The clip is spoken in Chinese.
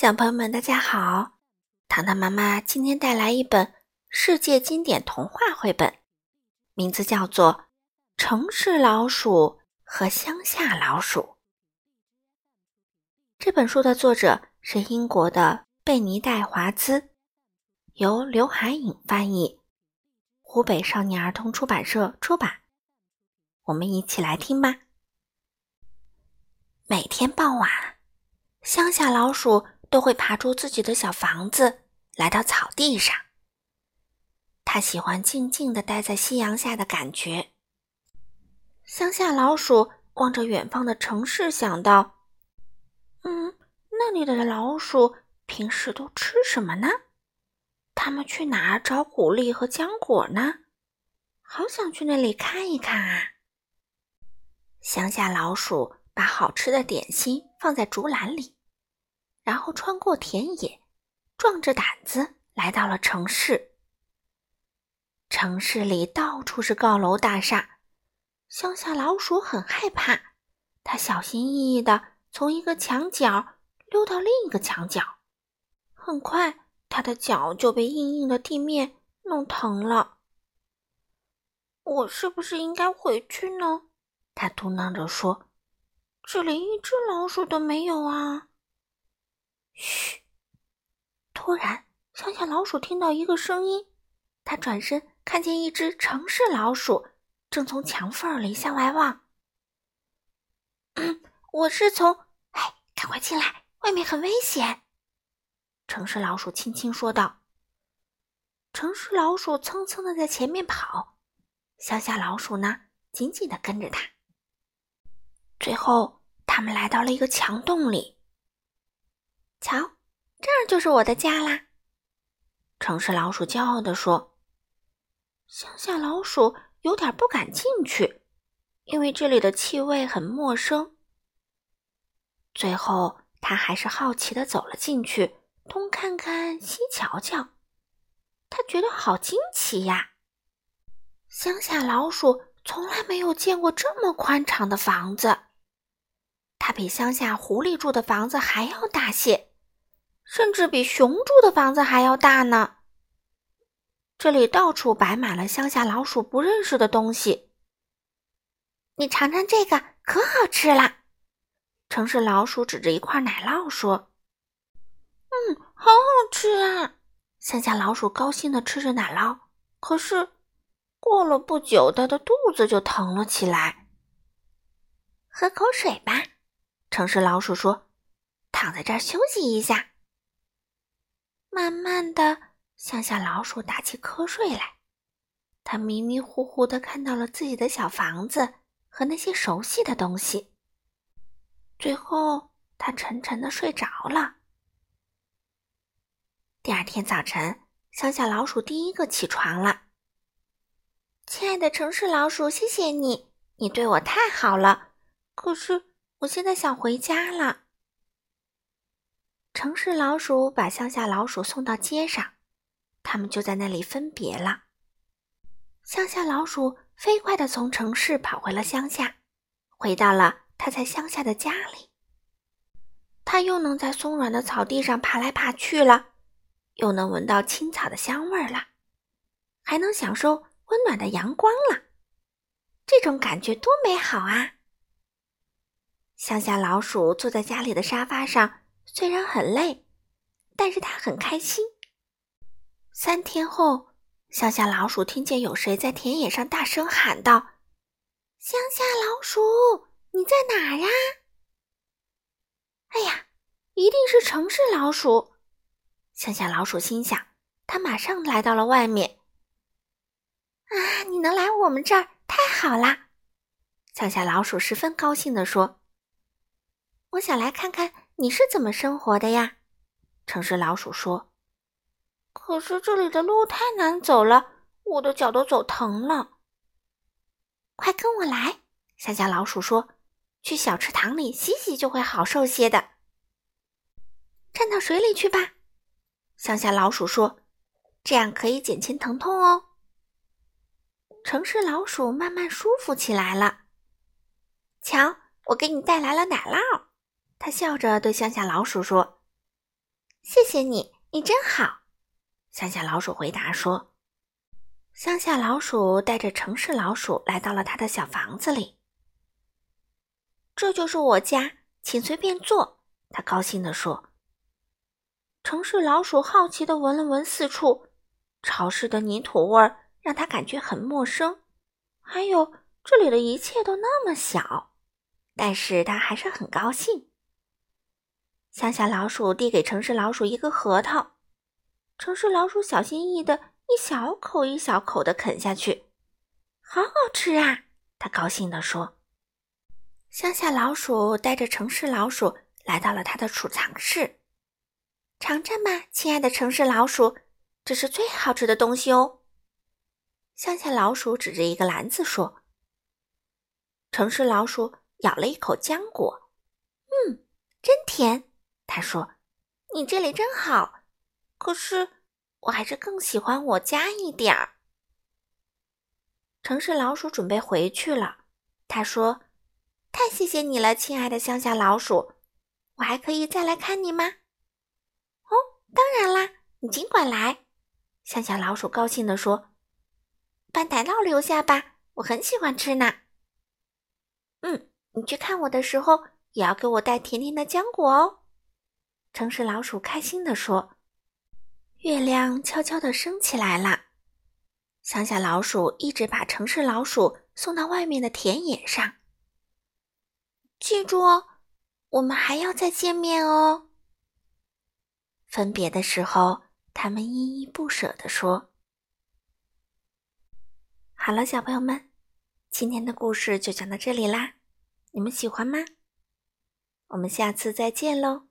小朋友们，大家好！糖糖妈妈今天带来一本世界经典童话绘本，名字叫做《城市老鼠和乡下老鼠》。这本书的作者是英国的贝尼戴·华兹，由刘海颖翻译，湖北少年儿童出版社出版。我们一起来听吧。每天傍晚，乡下老鼠。都会爬出自己的小房子，来到草地上。他喜欢静静的待在夕阳下的感觉。乡下老鼠望着远方的城市，想到：“嗯，那里的老鼠平时都吃什么呢？他们去哪儿找谷粒和浆果呢？好想去那里看一看啊！”乡下老鼠把好吃的点心放在竹篮里。然后穿过田野，壮着胆子来到了城市。城市里到处是高楼大厦，乡下老鼠很害怕，它小心翼翼地从一个墙角溜到另一个墙角。很快，它的脚就被硬硬的地面弄疼了。我是不是应该回去呢？它嘟囔着说：“这里一只老鼠都没有啊。”嘘！突然，乡下老鼠听到一个声音，它转身看见一只城市老鼠正从墙缝里向外望。嗯，我是从……哎，赶快进来，外面很危险。城市老鼠轻轻说道。城市老鼠蹭蹭的在前面跑，乡下老鼠呢，紧紧的跟着他。最后，他们来到了一个墙洞里。瞧，这儿就是我的家啦！城市老鼠骄傲地说。乡下老鼠有点不敢进去，因为这里的气味很陌生。最后，他还是好奇的走了进去，东看看，西瞧瞧。他觉得好惊奇呀！乡下老鼠从来没有见过这么宽敞的房子，它比乡下狐狸住的房子还要大些。甚至比熊住的房子还要大呢。这里到处摆满了乡下老鼠不认识的东西。你尝尝这个，可好吃了。城市老鼠指着一块奶酪说：“嗯，好好吃啊！”乡下老鼠高兴地吃着奶酪。可是，过了不久，它的肚子就疼了起来。喝口水吧，城市老鼠说：“躺在这儿休息一下。”慢慢的，乡下老鼠打起瞌睡来。他迷迷糊糊的看到了自己的小房子和那些熟悉的东西。最后，他沉沉的睡着了。第二天早晨，乡下老鼠第一个起床了。亲爱的城市老鼠，谢谢你，你对我太好了。可是，我现在想回家了。城市老鼠把乡下老鼠送到街上，他们就在那里分别了。乡下老鼠飞快地从城市跑回了乡下，回到了他在乡下的家里。他又能在松软的草地上爬来爬去了，又能闻到青草的香味儿了，还能享受温暖的阳光了。这种感觉多美好啊！乡下老鼠坐在家里的沙发上。虽然很累，但是他很开心。三天后，乡下老鼠听见有谁在田野上大声喊道：“乡下老鼠，你在哪儿呀？”哎呀，一定是城市老鼠！乡下老鼠心想，他马上来到了外面。啊，你能来我们这儿，太好啦！乡下老鼠十分高兴地说：“我想来看看。”你是怎么生活的呀？城市老鼠说：“可是这里的路太难走了，我的脚都走疼了。”快跟我来，乡下老鼠说：“去小池塘里洗洗就会好受些的。”站到水里去吧，乡下老鼠说：“这样可以减轻疼痛哦。”城市老鼠慢慢舒服起来了。瞧，我给你带来了奶酪。他笑着对乡下老鼠说：“谢谢你，你真好。”乡下老鼠回答说。乡下老鼠带着城市老鼠来到了他的小房子里。这就是我家，请随便坐。他高兴地说。城市老鼠好奇地闻了闻四处，潮湿的泥土味儿让他感觉很陌生，还有这里的一切都那么小，但是他还是很高兴。乡下老鼠递给城市老鼠一个核桃，城市老鼠小心翼翼的一小口一小口地啃下去，好好吃啊！他高兴地说。乡下老鼠带着城市老鼠来到了他的储藏室，尝尝吧，亲爱的城市老鼠，这是最好吃的东西哦。乡下老鼠指着一个篮子说：“城市老鼠咬了一口浆果，嗯，真甜。”他说：“你这里真好，可是我还是更喜欢我家一点儿。”城市老鼠准备回去了，他说。太谢谢你了，亲爱的乡下老鼠，我还可以再来看你吗？哦，当然啦，你尽管来。乡下老鼠高兴地说：“把奶酪留下吧，我很喜欢吃呢。”嗯，你去看我的时候也要给我带甜甜的浆果哦。城市老鼠开心地说：“月亮悄悄地升起来了。”乡下老鼠一直把城市老鼠送到外面的田野上。记住哦，我们还要再见面哦。分别的时候，他们依依不舍地说：“好了，小朋友们，今天的故事就讲到这里啦，你们喜欢吗？我们下次再见喽。”